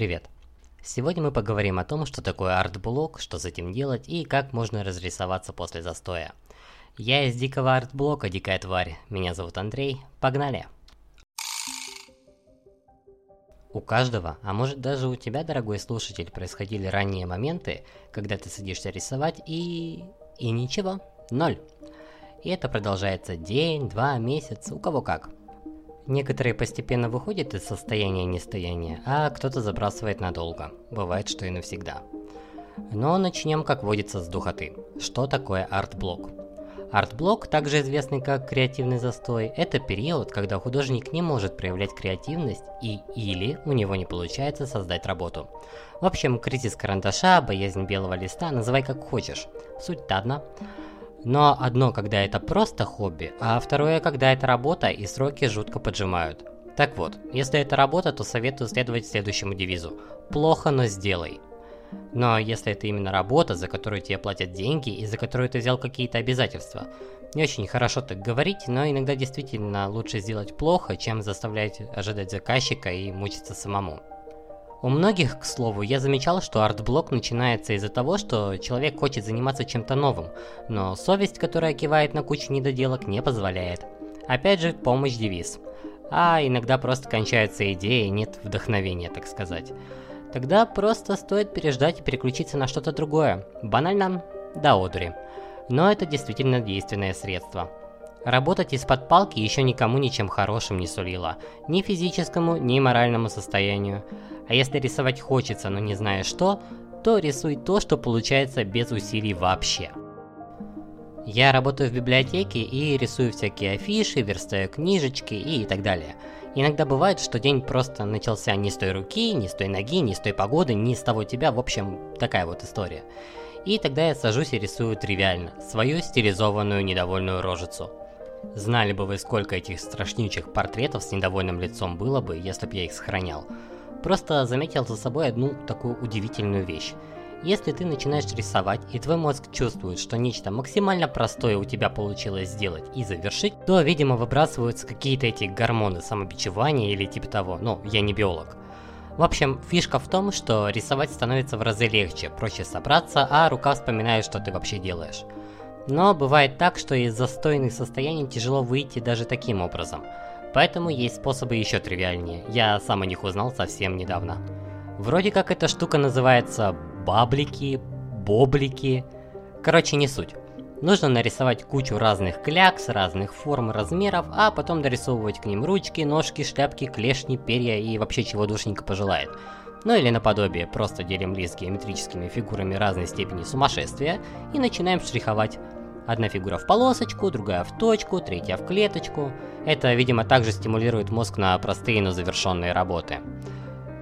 Привет! Сегодня мы поговорим о том, что такое артблок, что с этим делать и как можно разрисоваться после застоя. Я из дикого артблока Дикая Тварь, меня зовут Андрей, погнали! У каждого, а может даже у тебя, дорогой слушатель, происходили ранние моменты, когда ты садишься рисовать и... и ничего, ноль. И это продолжается день, два, месяц, у кого как – Некоторые постепенно выходят из состояния нестояния, а кто-то забрасывает надолго. Бывает, что и навсегда. Но начнем, как водится, с духоты. Что такое арт-блок? Арт-блок, также известный как креативный застой, это период, когда художник не может проявлять креативность и или у него не получается создать работу. В общем, кризис карандаша, боязнь белого листа, называй как хочешь. Суть-то одна. Но одно, когда это просто хобби, а второе, когда это работа и сроки жутко поджимают. Так вот, если это работа, то советую следовать следующему девизу. Плохо, но сделай. Но если это именно работа, за которую тебе платят деньги и за которую ты взял какие-то обязательства, не очень хорошо так говорить, но иногда действительно лучше сделать плохо, чем заставлять ожидать заказчика и мучиться самому. У многих, к слову, я замечал, что артблок начинается из-за того, что человек хочет заниматься чем-то новым, но совесть, которая кивает на кучу недоделок, не позволяет. Опять же, помощь девиз. А иногда просто кончаются идеи, нет вдохновения, так сказать. Тогда просто стоит переждать и переключиться на что-то другое. Банально, до одури. Но это действительно действенное средство. Работать из-под палки еще никому ничем хорошим не сулило. Ни физическому, ни моральному состоянию. А если рисовать хочется, но не зная что, то рисуй то, что получается без усилий вообще. Я работаю в библиотеке и рисую всякие афиши, верстаю книжечки и так далее. Иногда бывает, что день просто начался не с той руки, не с той ноги, не с той погоды, не с того тебя, в общем, такая вот история. И тогда я сажусь и рисую тривиально, свою стилизованную недовольную рожицу. Знали бы вы, сколько этих страшнючих портретов с недовольным лицом было бы, если бы я их сохранял. Просто заметил за собой одну такую удивительную вещь. Если ты начинаешь рисовать, и твой мозг чувствует, что нечто максимально простое у тебя получилось сделать и завершить, то, видимо, выбрасываются какие-то эти гормоны самобичевания или типа того, ну, я не биолог. В общем, фишка в том, что рисовать становится в разы легче, проще собраться, а рука вспоминает, что ты вообще делаешь. Но бывает так, что из застойных состояний тяжело выйти даже таким образом – Поэтому есть способы еще тривиальнее. Я сам о них узнал совсем недавно. Вроде как эта штука называется баблики, боблики. Короче, не суть. Нужно нарисовать кучу разных клякс, разных форм, размеров, а потом дорисовывать к ним ручки, ножки, шляпки, клешни, перья и вообще чего душенька пожелает. Ну или наподобие, просто делим лист геометрическими фигурами разной степени сумасшествия и начинаем штриховать. Одна фигура в полосочку, другая в точку, третья в клеточку. Это, видимо, также стимулирует мозг на простые, но завершенные работы.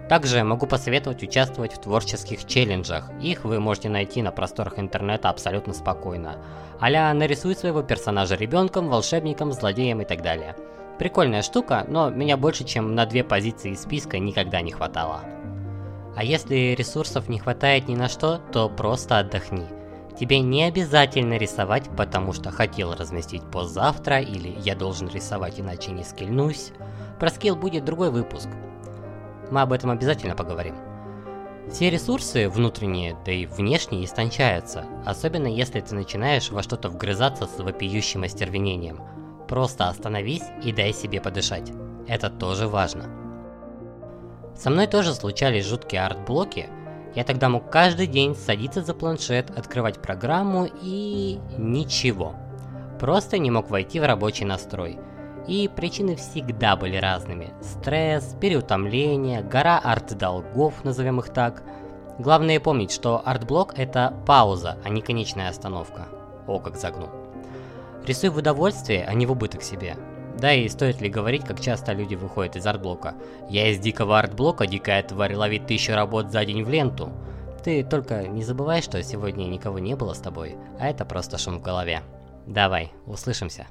Также могу посоветовать участвовать в творческих челленджах. Их вы можете найти на просторах интернета абсолютно спокойно. Аля нарисуй своего персонажа ребенком, волшебником, злодеем и так далее. Прикольная штука, но меня больше, чем на две позиции из списка никогда не хватало. А если ресурсов не хватает ни на что, то просто отдохни. Тебе не обязательно рисовать, потому что хотел разместить пост завтра, или я должен рисовать, иначе не скильнусь. Про скилл будет другой выпуск. Мы об этом обязательно поговорим. Все ресурсы, внутренние, да и внешние, истончаются, особенно если ты начинаешь во что-то вгрызаться с вопиющим остервенением. Просто остановись и дай себе подышать. Это тоже важно. Со мной тоже случались жуткие арт-блоки, я тогда мог каждый день садиться за планшет, открывать программу и... ничего. Просто не мог войти в рабочий настрой. И причины всегда были разными. Стресс, переутомление, гора арт-долгов, назовем их так. Главное помнить, что арт-блок это пауза, а не конечная остановка. О, как загнул. Рисуй в удовольствие, а не в убыток себе. Да и стоит ли говорить, как часто люди выходят из артблока. Я из дикого артблока, дикая тварь ловит тысячу работ за день в ленту. Ты только не забывай, что сегодня никого не было с тобой, а это просто шум в голове. Давай, услышимся.